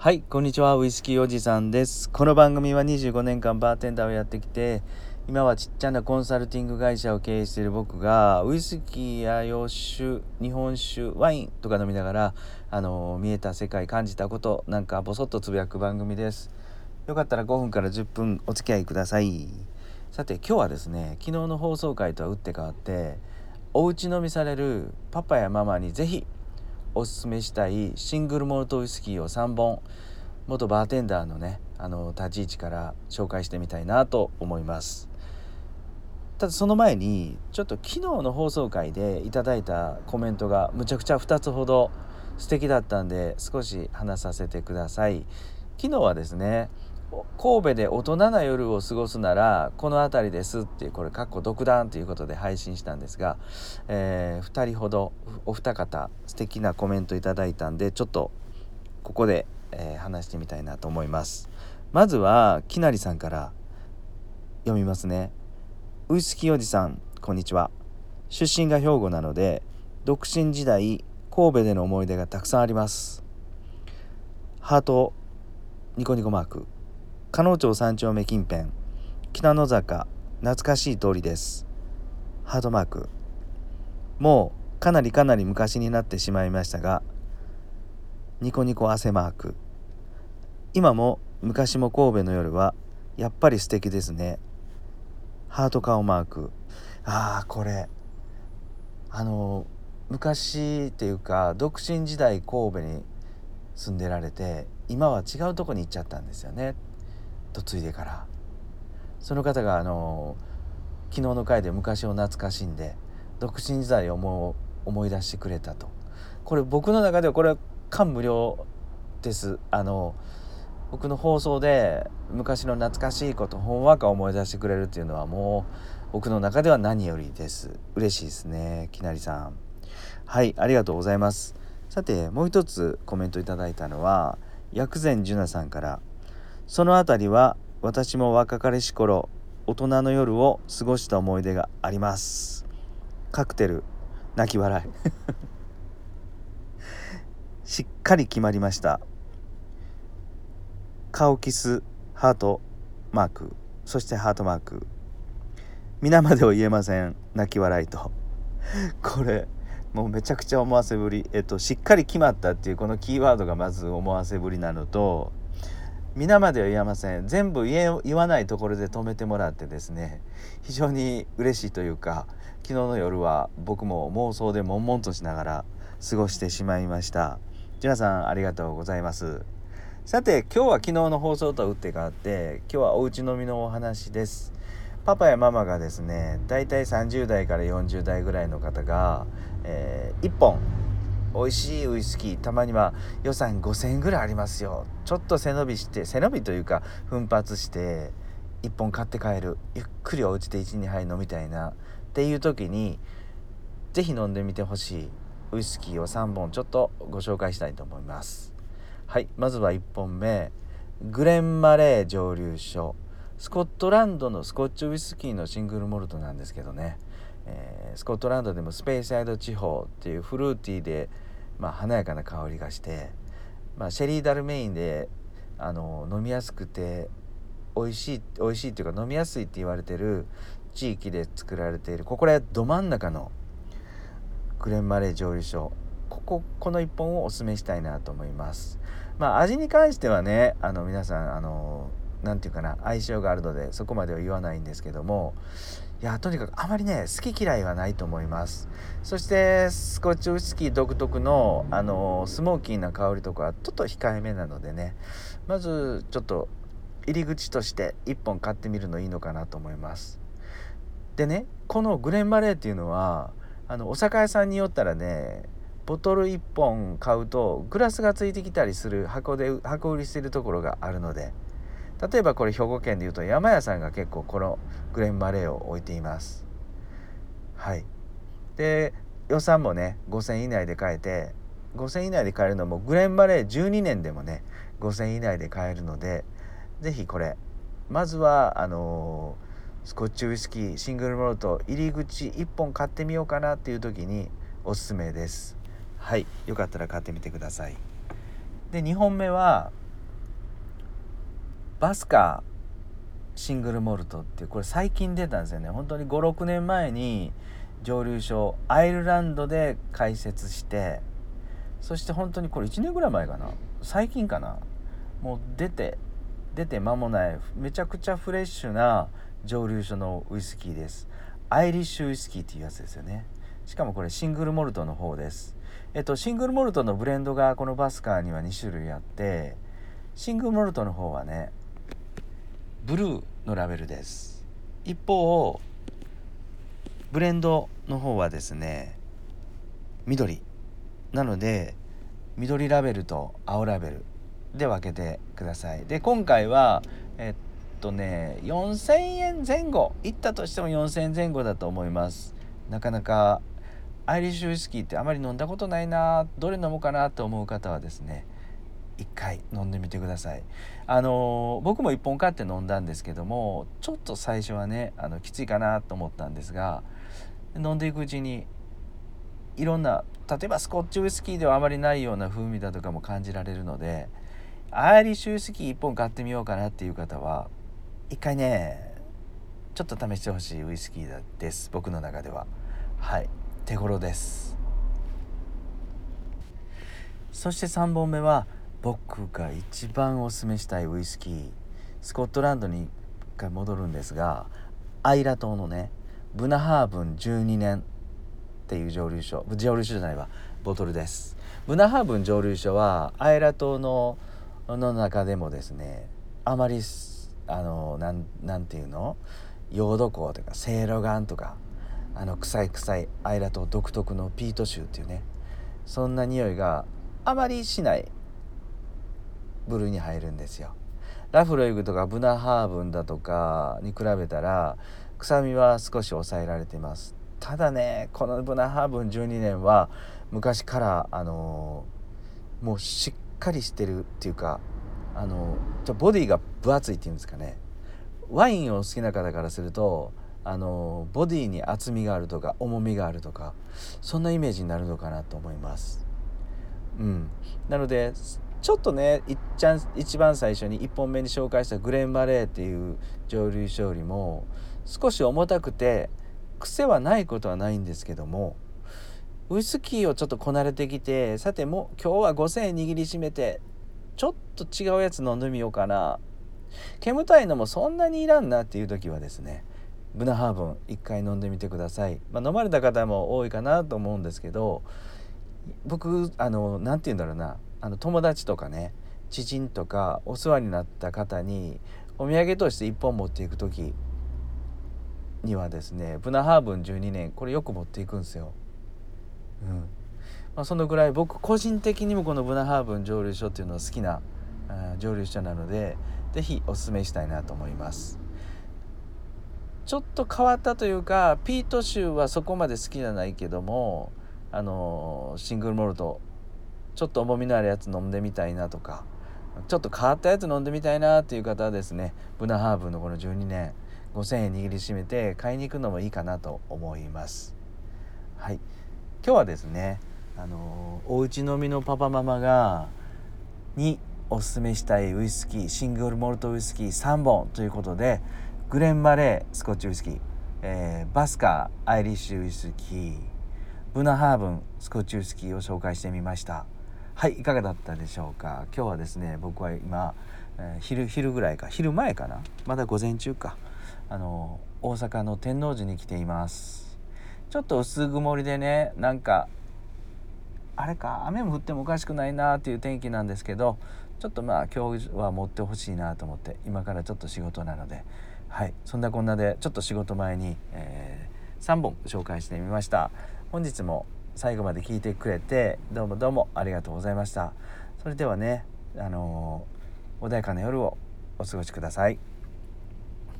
はいこんにちは。ウイスキーおじさんです。この番組は25年間バーテンダーをやってきて今はちっちゃなコンサルティング会社を経営している僕がウイスキーや洋酒日本酒ワインとか飲みながらあの見えた世界感じたことなんかボソッとつぶやく番組です。よかったら5分から10分お付き合いください。さて今日はですね昨日の放送回とは打って変わってお家飲みされるパパやママにぜひおすすめしたいシングルモルトウイスキーを3本元バーテンダーのねあの立ち位置から紹介してみたいなと思います。ただその前にちょっと昨日の放送回でいただいたコメントがむちゃくちゃ2つほど素敵だったんで少し話させてください。昨日はですね神戸で大人な夜を過ごすならこの辺りですっていうこれかっこ独断ということで配信したんですが、えー、2人ほどお二方素敵なコメントいただいたんでちょっとここで、えー、話してみたいなと思います。まずはきなりさんから読みますね。ウイスキーおじさんこんにちは。出身が兵庫なので独身時代神戸での思い出がたくさんあります。ハートニコニコマーク。加納町三丁目近辺。北野坂。懐かしい通りです。ハートマーク。もうかなりかなり昔になってしまいましたがニコニコ汗マーク。今も昔も神戸の夜はやっぱり素敵ですね。ハート顔マーク。ああこれ。あの昔っていうか独身時代神戸に住んでられて今は違うとこに行っちゃったんですよね。嫁いでから。その方があの昨日の回で昔を懐かしんで独身時代を思思い出してくれたと。これ僕の中ではこれは感無量です。あの僕の放送で昔の懐かしいことほんわか思い出してくれるっていうのはもう僕の中では何よりです。嬉しいですねきなりさん。はいありがとうございます。さてもう一つコメントいただいたのは薬膳樹奈さんからその辺りは私も若かりし頃大人の夜を過ごした思い出があります。カクテル泣き笑い。しっかり決まりました。顔キスハートマーク。そしてハートマーク。皆までは言えません。泣き笑いと。これもうめちゃくちゃ思わせぶり。えっとしっかり決まったっていうこのキーワードがまず思わせぶりなのと皆までは言えません。全部言え言わないところで止めてもらってですね非常に嬉しいというか昨日の夜は僕も妄想で悶々としながら過ごしてしまいました。皆さんありがとうございます。さて今日は昨日の放送とは打って変わって今日はおうち飲みのお話です。パパやママがですねだいたい30代から40代ぐらいの方が、えー、1本美味しいウイスキーたまには予算5,000円ぐらいありますよ。ちょっと背伸びして背伸びというか奮発して1本買って帰る。ゆっくりお家で12杯飲みたいな。っていう時に是非飲んでみてほしいウイスキーを3本ちょっとご紹介したいと思います。はいまずは1本目。グレンマレー蒸留所。スコットランドのスコッチウイスキーのシングルモルトなんですけどね。えー、スコットランドでもスペースサイド地方っていうフルーティーで、まあ、華やかな香りがして、まあ、シェリーダルメインであの飲みやすくて美味しい美味しいっていうか飲みやすいって言われてる地域で作られているここらど真ん中のグレンマレー蒸留所。こここの1本をおすすめしたいなと思います。まあ味に関してはねあの皆さんあの何て言うかな相性があるのでそこまでは言わないんですけどもいやとにかくあまりね好き嫌いはないと思います。そしてスコッチウイスキー独特のあのスモーキーな香りとかはちょっと控えめなのでね。まずちょっと入り口として1本買ってみるのいいのかなと思います。でねこのグレンマレーっていうのはあのお酒屋さんによったらねボトル1本買うとグラスがついてきたりする箱で箱売りしてるところがあるので。例えばこれ兵庫県でいうと山屋さんが結構このグレンマレーを置いています。はい。で予算もね5,000以内で買えて5,000以内で買えるのもグレンマレー12年でもね5,000以内で買えるので是非これ。まずはあのー、スコッチウイスキーシングルモルト入り口1本買ってみようかなっていう時におすすめです。はい。よかったら買ってみてください。で2本目はバスカシングルモルトっていうこれ最近出たんですよね。本当に56年前に蒸留所アイルランドで開設してそして本当にこれ1年ぐらい前かな？最近かな？もう出て出て間もないめちゃくちゃフレッシュな蒸留所のウイスキーです。アイリッシュウイスキーっていうやつですよね。しかもこれシングルモルトの方です。えっとシングルモルトのブレンドがこのバスカーには2種類あってシングルモルトの方はねブルーのラベルです。一方ブレンドの方はですね緑。なので緑ラベルと青ラベルで分けてください。で今回はえっとね4000円前後。いったとしても4000円前後だと思います。なかなかアイリッシュウイスキーってあまり飲んだことないな。どれ飲もうかなと思う方はですね一回飲んでみてください。あの僕も1本買って飲んだんですけどもちょっと最初はねあのきついかなと思ったんですが飲んでいくうちにいろんな例えばスコッチウイスキーではあまりないような風味だとかも感じられるのでアイリッシュウイスキー1本買ってみようかなっていう方は一回ねちょっと試してほしいウイスキーです。僕の中では。はい。手頃です。そして3本目は僕が一番おすすめしたいウイスキースコットランドに一回戻るんですがアイラ島のねブナハーブン12年っていう蒸留所蒸留所じゃないわボトルです。ブナハーブン蒸留所はアイラ島のの中でもですねあまりあのなんなんていうの？ヨード香とかセイロガンとかあの臭い臭いアイラ島独特のピート臭っていうねそんな匂いがあまりしない部類に入るんですよ。ラフロイグとかブナハーブンだとかに比べたら臭みは少し抑えられています。ただねこのブナハーブン12年は昔からあのー、もうしっかりしてるっていうかあのー、ボディが分厚いっていうんですかね。ワインを好きな方からするとあのー、ボディに厚みがあるとか重みがあるとかそんなイメージになるのかなと思います。うん。なのでちょっとねいっちゃん一番最初に1本目に紹介したグレン・バレーっていう蒸留所よりも少し重たくて癖はないことはないんですけどもウイスキーをちょっとこなれてきてさてもう今日は5,000円握りしめてちょっと違うやつ飲んでみようかな。煙たいのもそんなにいらんなっていう時はですねブナハーブン一回飲んでみてください、まあ、飲まれた方も多いかなと思うんですけど僕あの何て言うんだろうな。あの友達とかね知人とかお世話になった方にお土産として1本持っていく時にはですねブナハーブン12年これよく持っていくんですよ。うんまあ、そのぐらい僕個人的にもこのブナハーブン蒸留所っていうのは好きな蒸留所なので是非おすすめしたいなと思います。ちょっと変わったというかピート臭はそこまで好きじゃないけどもあのシングルモルトちょっと重みのあるやつ飲んでみたいなとかちょっと変わったやつ飲んでみたいなっていう方はですねブナハーブのこの12年5,000円握りしめて買いに行くのもいいかなと思いますはい今日はですねあのおうち飲みのパパママがにおすすめしたいウイスキーシングルモルトウイスキー3本ということでグレン・マレースコッチウイスキー、えー、バスカーアイリッシュウイスキーブナハーブンスコッチウイスキーを紹介してみました。はいいかがだったでしょうか？今日はですね僕は今、えー、昼昼ぐらいか昼前かな？まだ午前中か。あの大阪の天王寺に来ています。ちょっと薄曇りでねなんかあれか雨も降ってもおかしくないなっていう天気なんですけどちょっとまあ今日は持ってほしいなと思って今からちょっと仕事なのではいそんなこんなでちょっと仕事前に、えー、3本紹介してみました。本日も最後まで聞いてくれてどうもどうもありがとうございました。それではねあのー、穏やかな夜をお過ごしください。